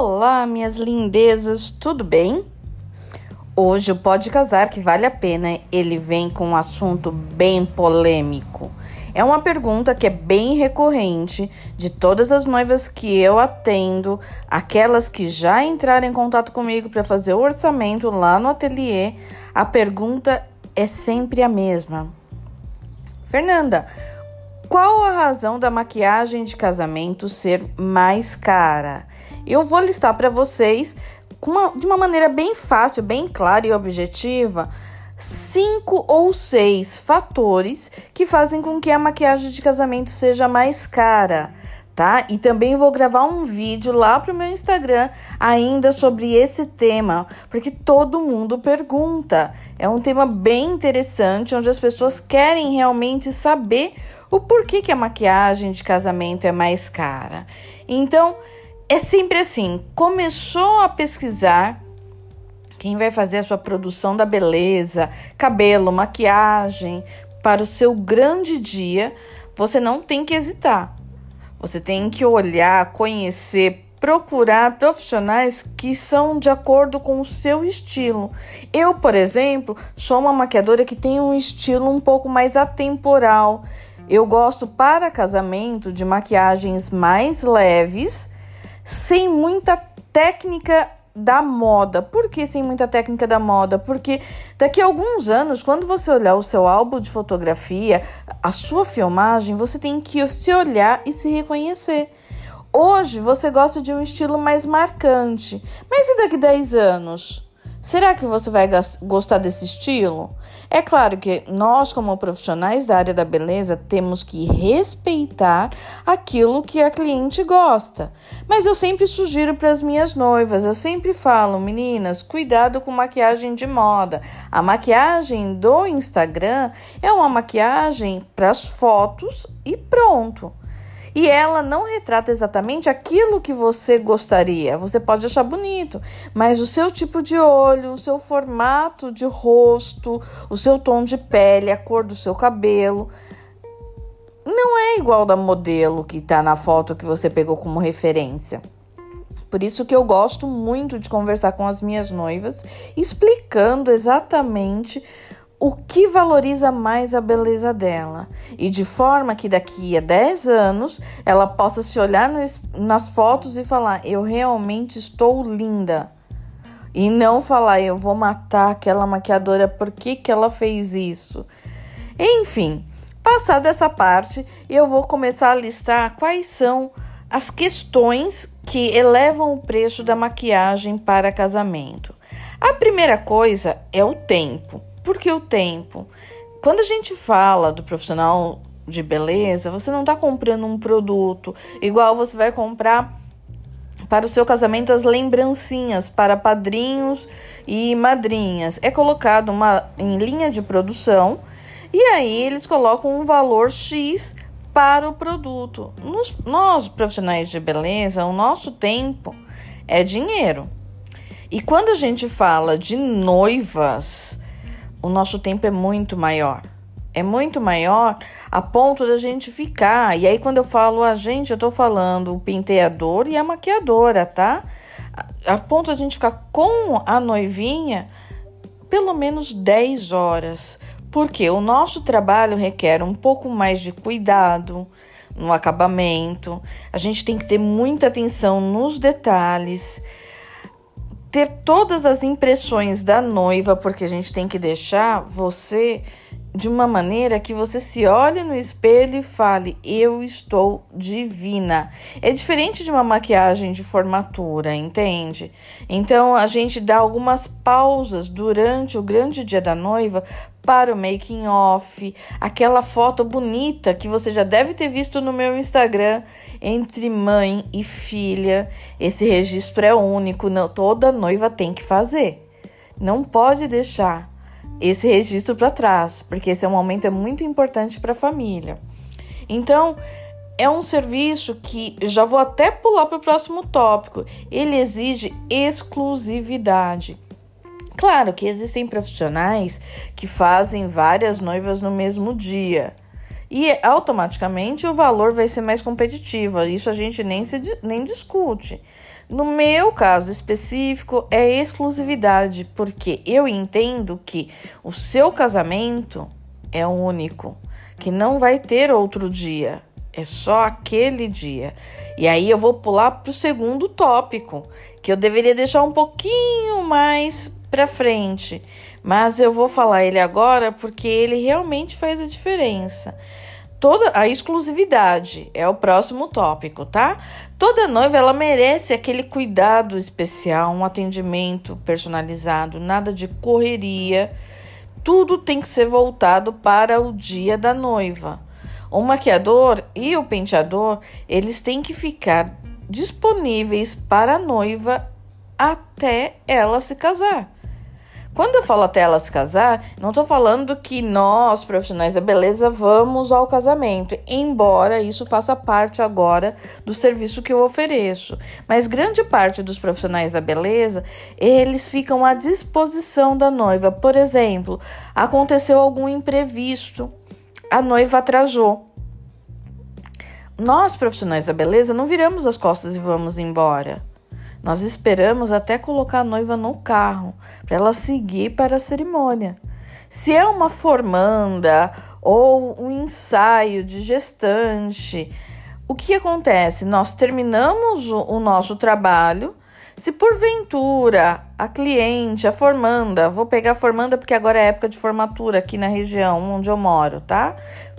Olá, minhas lindezas, tudo bem? Hoje o Pode Casar que vale a pena, ele vem com um assunto bem polêmico. É uma pergunta que é bem recorrente de todas as noivas que eu atendo, aquelas que já entraram em contato comigo para fazer o orçamento lá no ateliê. A pergunta é sempre a mesma. Fernanda, qual a razão da maquiagem de casamento ser mais cara? Eu vou listar para vocês de uma maneira bem fácil, bem clara e objetiva, cinco ou seis fatores que fazem com que a maquiagem de casamento seja mais cara. Tá? E também vou gravar um vídeo lá pro meu Instagram ainda sobre esse tema, porque todo mundo pergunta. É um tema bem interessante onde as pessoas querem realmente saber o porquê que a maquiagem de casamento é mais cara. Então, é sempre assim: começou a pesquisar quem vai fazer a sua produção da beleza, cabelo, maquiagem para o seu grande dia, você não tem que hesitar. Você tem que olhar, conhecer, procurar profissionais que são de acordo com o seu estilo. Eu, por exemplo, sou uma maquiadora que tem um estilo um pouco mais atemporal. Eu gosto para casamento de maquiagens mais leves, sem muita técnica da moda. Por que sem muita técnica da moda? Porque daqui a alguns anos, quando você olhar o seu álbum de fotografia, a sua filmagem, você tem que se olhar e se reconhecer. Hoje você gosta de um estilo mais marcante, mas e daqui a 10 anos? Será que você vai gostar desse estilo? É claro que nós, como profissionais da área da beleza, temos que respeitar aquilo que a cliente gosta. Mas eu sempre sugiro para as minhas noivas, eu sempre falo, meninas, cuidado com maquiagem de moda. A maquiagem do Instagram é uma maquiagem para as fotos e pronto e ela não retrata exatamente aquilo que você gostaria. Você pode achar bonito, mas o seu tipo de olho, o seu formato de rosto, o seu tom de pele, a cor do seu cabelo não é igual da modelo que está na foto que você pegou como referência. Por isso que eu gosto muito de conversar com as minhas noivas, explicando exatamente o que valoriza mais a beleza dela e de forma que daqui a 10 anos ela possa se olhar no, nas fotos e falar: Eu realmente estou linda. E não falar: Eu vou matar aquela maquiadora, por que, que ela fez isso? Enfim, passada essa parte, eu vou começar a listar quais são as questões que elevam o preço da maquiagem para casamento. A primeira coisa é o tempo. Porque o tempo. Quando a gente fala do profissional de beleza, você não está comprando um produto igual você vai comprar para o seu casamento as lembrancinhas para padrinhos e madrinhas. É colocado uma em linha de produção e aí eles colocam um valor X para o produto. Nos, nós, profissionais de beleza, o nosso tempo é dinheiro. E quando a gente fala de noivas, o nosso tempo é muito maior. É muito maior a ponto da gente ficar. E aí, quando eu falo a gente, eu tô falando o penteador e a maquiadora, tá? A ponto da gente ficar com a noivinha pelo menos 10 horas. Porque o nosso trabalho requer um pouco mais de cuidado no acabamento. A gente tem que ter muita atenção nos detalhes ter todas as impressões da noiva, porque a gente tem que deixar você de uma maneira que você se olhe no espelho e fale: Eu estou divina. É diferente de uma maquiagem de formatura, entende? Então a gente dá algumas pausas durante o grande dia da noiva para o making off, aquela foto bonita que você já deve ter visto no meu Instagram entre mãe e filha. Esse registro é único, não, toda noiva tem que fazer. Não pode deixar esse registro para trás, porque esse é um momento é muito importante para a família. Então, é um serviço que já vou até pular para o próximo tópico. Ele exige exclusividade. Claro que existem profissionais que fazem várias noivas no mesmo dia. E automaticamente o valor vai ser mais competitivo. Isso a gente nem, se, nem discute. No meu caso específico, é exclusividade, porque eu entendo que o seu casamento é único, que não vai ter outro dia, é só aquele dia. E aí eu vou pular para o segundo tópico, que eu deveria deixar um pouquinho mais para frente, mas eu vou falar ele agora porque ele realmente faz a diferença. Toda a exclusividade é o próximo tópico, tá? Toda noiva ela merece aquele cuidado especial, um atendimento personalizado, nada de correria. Tudo tem que ser voltado para o dia da noiva. O maquiador e o penteador, eles têm que ficar disponíveis para a noiva até ela se casar. Quando eu falo até ela se casar, não estou falando que nós, profissionais da beleza, vamos ao casamento, embora isso faça parte agora do serviço que eu ofereço. Mas grande parte dos profissionais da beleza, eles ficam à disposição da noiva. Por exemplo, aconteceu algum imprevisto, a noiva atrasou. Nós, profissionais da beleza, não viramos as costas e vamos embora. Nós esperamos até colocar a noiva no carro para ela seguir para a cerimônia. Se é uma formanda ou um ensaio de gestante, o que acontece? Nós terminamos o, nosso trabalho. Se porventura a cliente, a formanda, vou pegar a formanda porque agora é época de formatura aqui na região onde eu moro, tá?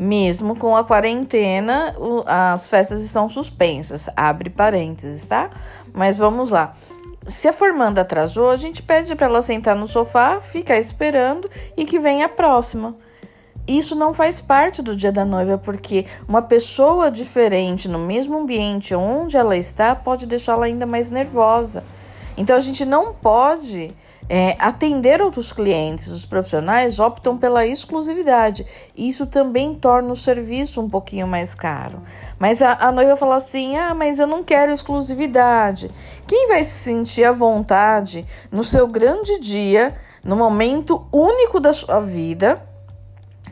Mesmo com a quarentena, as festas estão suspensas. Abre parênteses, tá? Mas vamos lá. Se a formanda atrasou, a gente pede para ela sentar no sofá, ficar esperando e que venha a próxima. Isso não faz parte do dia da noiva, porque uma pessoa diferente no mesmo ambiente onde ela está pode deixá-la ainda mais nervosa. Então a gente não pode é, atender outros clientes. Os profissionais optam pela exclusividade. Isso também torna o serviço um pouquinho mais caro. Mas a, a noiva fala assim: ah, mas eu não quero exclusividade. Quem vai se sentir à vontade no seu grande dia, no momento único da sua vida?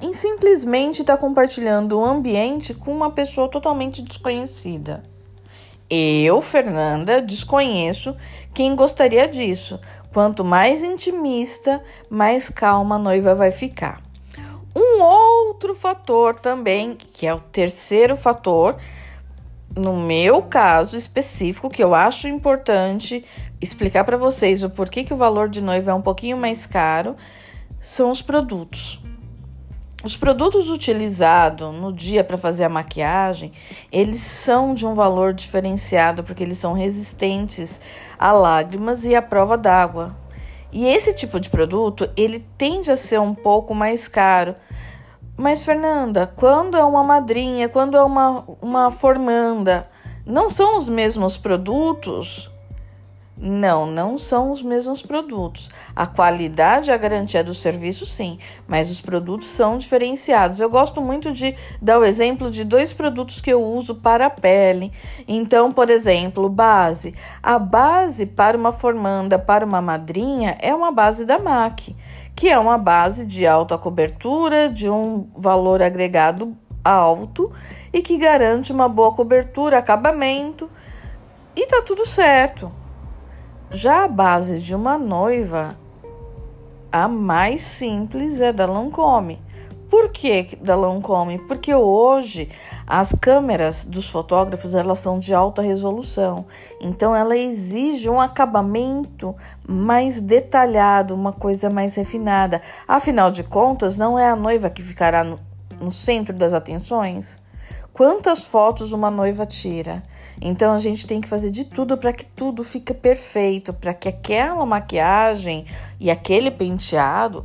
em simplesmente estar tá compartilhando o ambiente com uma pessoa totalmente desconhecida. Eu, Fernanda, desconheço quem gostaria disso. Quanto mais intimista, mais calma a noiva vai ficar. Um outro fator também, que é o terceiro fator, no meu caso específico, que eu acho importante explicar para vocês o porquê que o valor de noiva é um pouquinho mais caro, são os produtos. Os produtos utilizados no dia para fazer a maquiagem, eles são de um valor diferenciado porque eles são resistentes a lágrimas e à prova d'água. E esse tipo de produto, ele tende a ser um pouco mais caro. Mas Fernanda, quando é uma madrinha, quando é uma, uma formanda, não são os mesmos produtos? Não, não são os mesmos produtos. A qualidade e a garantia do serviço, sim, mas os produtos são diferenciados. Eu gosto muito de dar o exemplo de dois produtos que eu uso para a pele. Então, por exemplo, base. A base para uma formanda, para uma madrinha, é uma base da MAC, que é uma base de alta cobertura, de um valor agregado alto e que garante uma boa cobertura, acabamento. E tá tudo certo. Já a base de uma noiva, a mais simples é da Lancome. Por que da Lancome? Porque hoje as câmeras dos fotógrafos elas são de alta resolução, então ela exige um acabamento mais detalhado, uma coisa mais refinada. Afinal de contas, não é a noiva que ficará no, no centro das atenções. Quantas fotos uma noiva tira? Então a gente tem que fazer de tudo para que tudo fique perfeito, para que aquela maquiagem e aquele penteado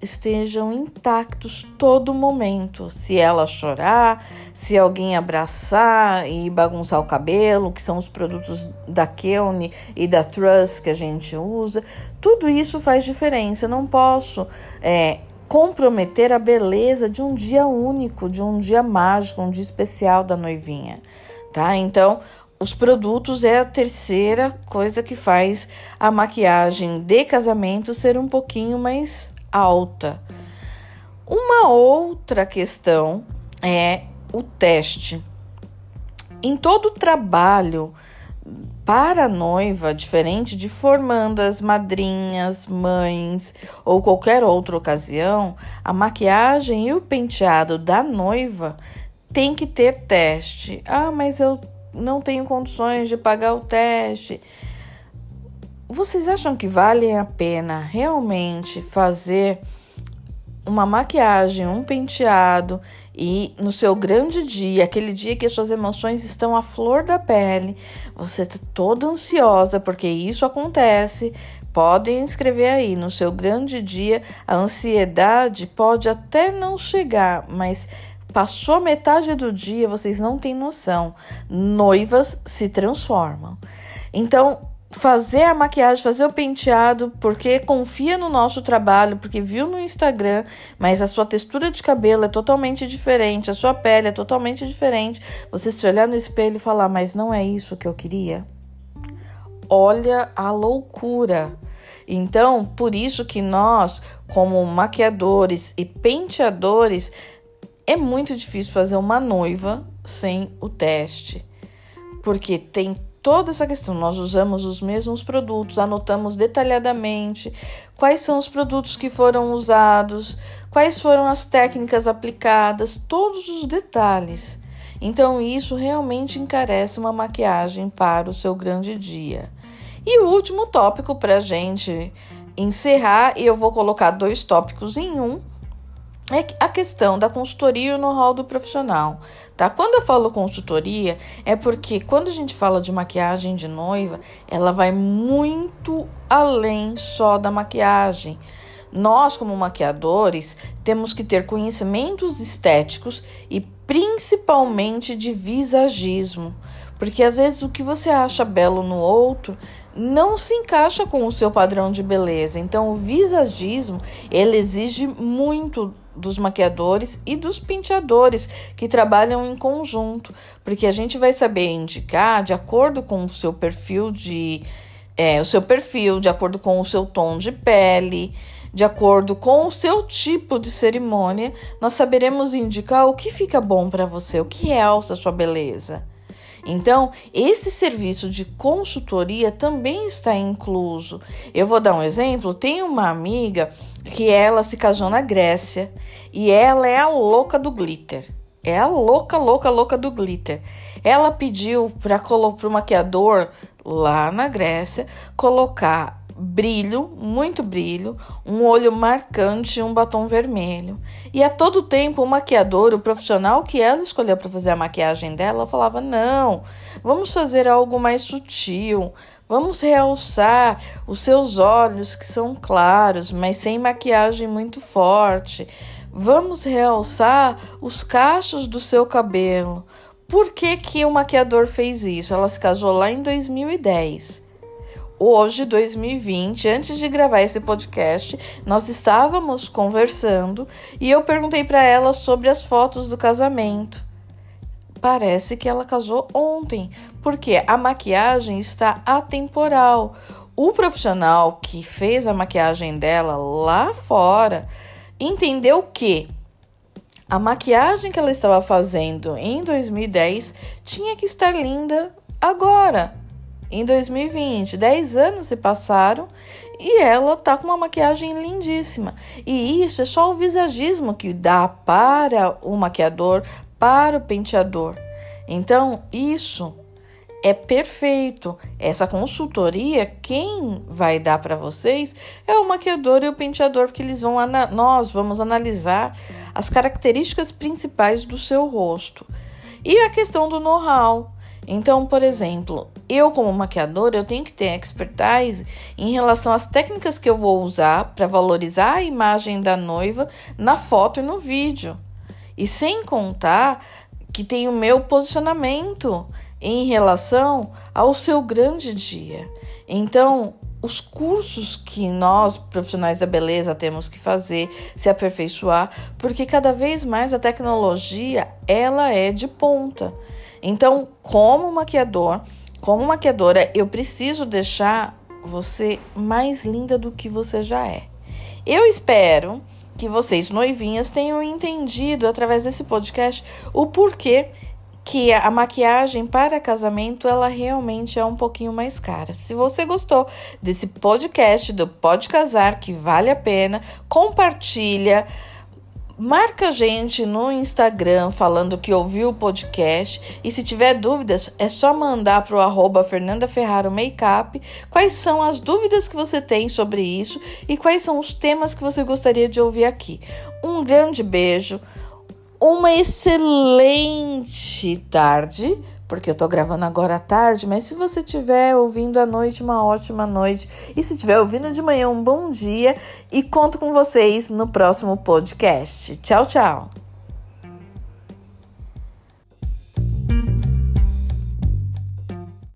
estejam intactos todo momento. Se ela chorar, se alguém abraçar e bagunçar o cabelo, que são os produtos da Kelne e da Trust que a gente usa, tudo isso faz diferença. Eu não posso é, comprometer a beleza de um dia único, de um dia mágico, um dia especial da noivinha, tá? Então, os produtos é a terceira coisa que faz a maquiagem de casamento ser um pouquinho mais alta. Uma outra questão é o teste. Em todo trabalho para a noiva, diferente de formandas, madrinhas, mães ou qualquer outra ocasião, a maquiagem e o penteado da noiva tem que ter teste. Ah, mas eu não tenho condições de pagar o teste. Vocês acham que vale a pena realmente fazer uma maquiagem, um penteado e no seu grande dia, aquele dia que as suas emoções estão à flor da pele, você está toda ansiosa porque isso acontece. Podem escrever aí, no seu grande dia, a ansiedade pode até não chegar, mas passou metade do dia, vocês não têm noção. Noivas se transformam. Então, fazer a maquiagem, fazer o penteado, porque confia no nosso trabalho, porque viu no Instagram, mas a sua textura de cabelo é totalmente diferente, a sua pele é totalmente diferente. Você se olhar no espelho e falar, mas não é isso que eu queria. Olha a loucura. Então, por isso que nós, como maquiadores e penteadores, é muito difícil fazer uma noiva sem o teste. Porque tem toda essa questão. Nós usamos os mesmos produtos, anotamos detalhadamente quais são os produtos que foram usados, quais foram as técnicas aplicadas, todos os detalhes. Então, isso realmente encarece uma maquiagem para o seu grande dia. E o último tópico para a gente encerrar, e eu vou colocar dois tópicos em um, é a questão da consultoria e o know-how do profissional, tá? Quando eu falo consultoria, é porque quando a gente fala de maquiagem de noiva, ela vai muito além só da maquiagem. Nós, como maquiadores, temos que ter conhecimentos estéticos e principalmente de visagismo, porque às vezes o que você acha belo no outro não se encaixa com o seu padrão de beleza. Então, o visagismo, ele exige muito dos maquiadores e dos penteadores que trabalham em conjunto, porque a gente vai saber indicar de acordo com o seu perfil de é, o seu perfil, de acordo com o seu tom de pele, de acordo com o seu tipo de cerimônia, nós saberemos indicar o que fica bom para você, o que realça a sua beleza. Então, esse serviço de consultoria também está incluso. Eu vou dar um exemplo: tem uma amiga que ela se casou na Grécia e ela é a louca do glitter. É a louca, louca, louca do glitter. Ela pediu para o maquiador lá na Grécia colocar brilho, muito brilho, um olho marcante e um batom vermelho. E a todo tempo o maquiador, o profissional que ela escolheu para fazer a maquiagem dela, falava: "Não, vamos fazer algo mais sutil. Vamos realçar os seus olhos que são claros, mas sem maquiagem muito forte. Vamos realçar os cachos do seu cabelo." Por que, que o maquiador fez isso? Ela se casou lá em 2010 hoje, 2020, antes de gravar esse podcast, nós estávamos conversando e eu perguntei para ela sobre as fotos do casamento. Parece que ela casou ontem, porque a maquiagem está atemporal. O profissional que fez a maquiagem dela lá fora entendeu que a maquiagem que ela estava fazendo em 2010 tinha que estar linda agora em 2020. 10 anos se passaram e ela tá com uma maquiagem lindíssima. E isso é só o visagismo que dá para o maquiador, para o penteador. Então, isso é perfeito. Essa consultoria, quem vai dar para vocês é o maquiador e o penteador, porque eles vão nós vamos analisar as características principais do seu rosto. E a questão do know-how. Então, por exemplo, eu como maquiadora, eu tenho que ter expertise em relação às técnicas que eu vou usar para valorizar a imagem da noiva na foto e no vídeo. E sem contar que tem o meu posicionamento em relação ao seu grande dia. Então, os cursos que nós, profissionais da beleza, temos que fazer, se aperfeiçoar, porque cada vez mais a tecnologia, ela é de ponta. Então, como maquiador, como maquiadora, eu preciso deixar você mais linda do que você já é. Eu espero que vocês, noivinhas, tenham entendido através desse podcast o porquê que a maquiagem para casamento ela realmente é um pouquinho mais cara. Se você gostou desse podcast do Pode Casar, que vale a pena, compartilha. Marca a gente no Instagram falando que ouviu o podcast e se tiver dúvidas é só mandar para o arroba Fernanda Ferraro Makeup quais são as dúvidas que você tem sobre isso e quais são os temas que você gostaria de ouvir aqui. Um grande beijo, uma excelente tarde, porque eu tô gravando agora à tarde, mas se você estiver ouvindo à noite, uma ótima noite. E se estiver ouvindo de manhã, um bom dia. E conto com vocês no próximo podcast. Tchau, tchau.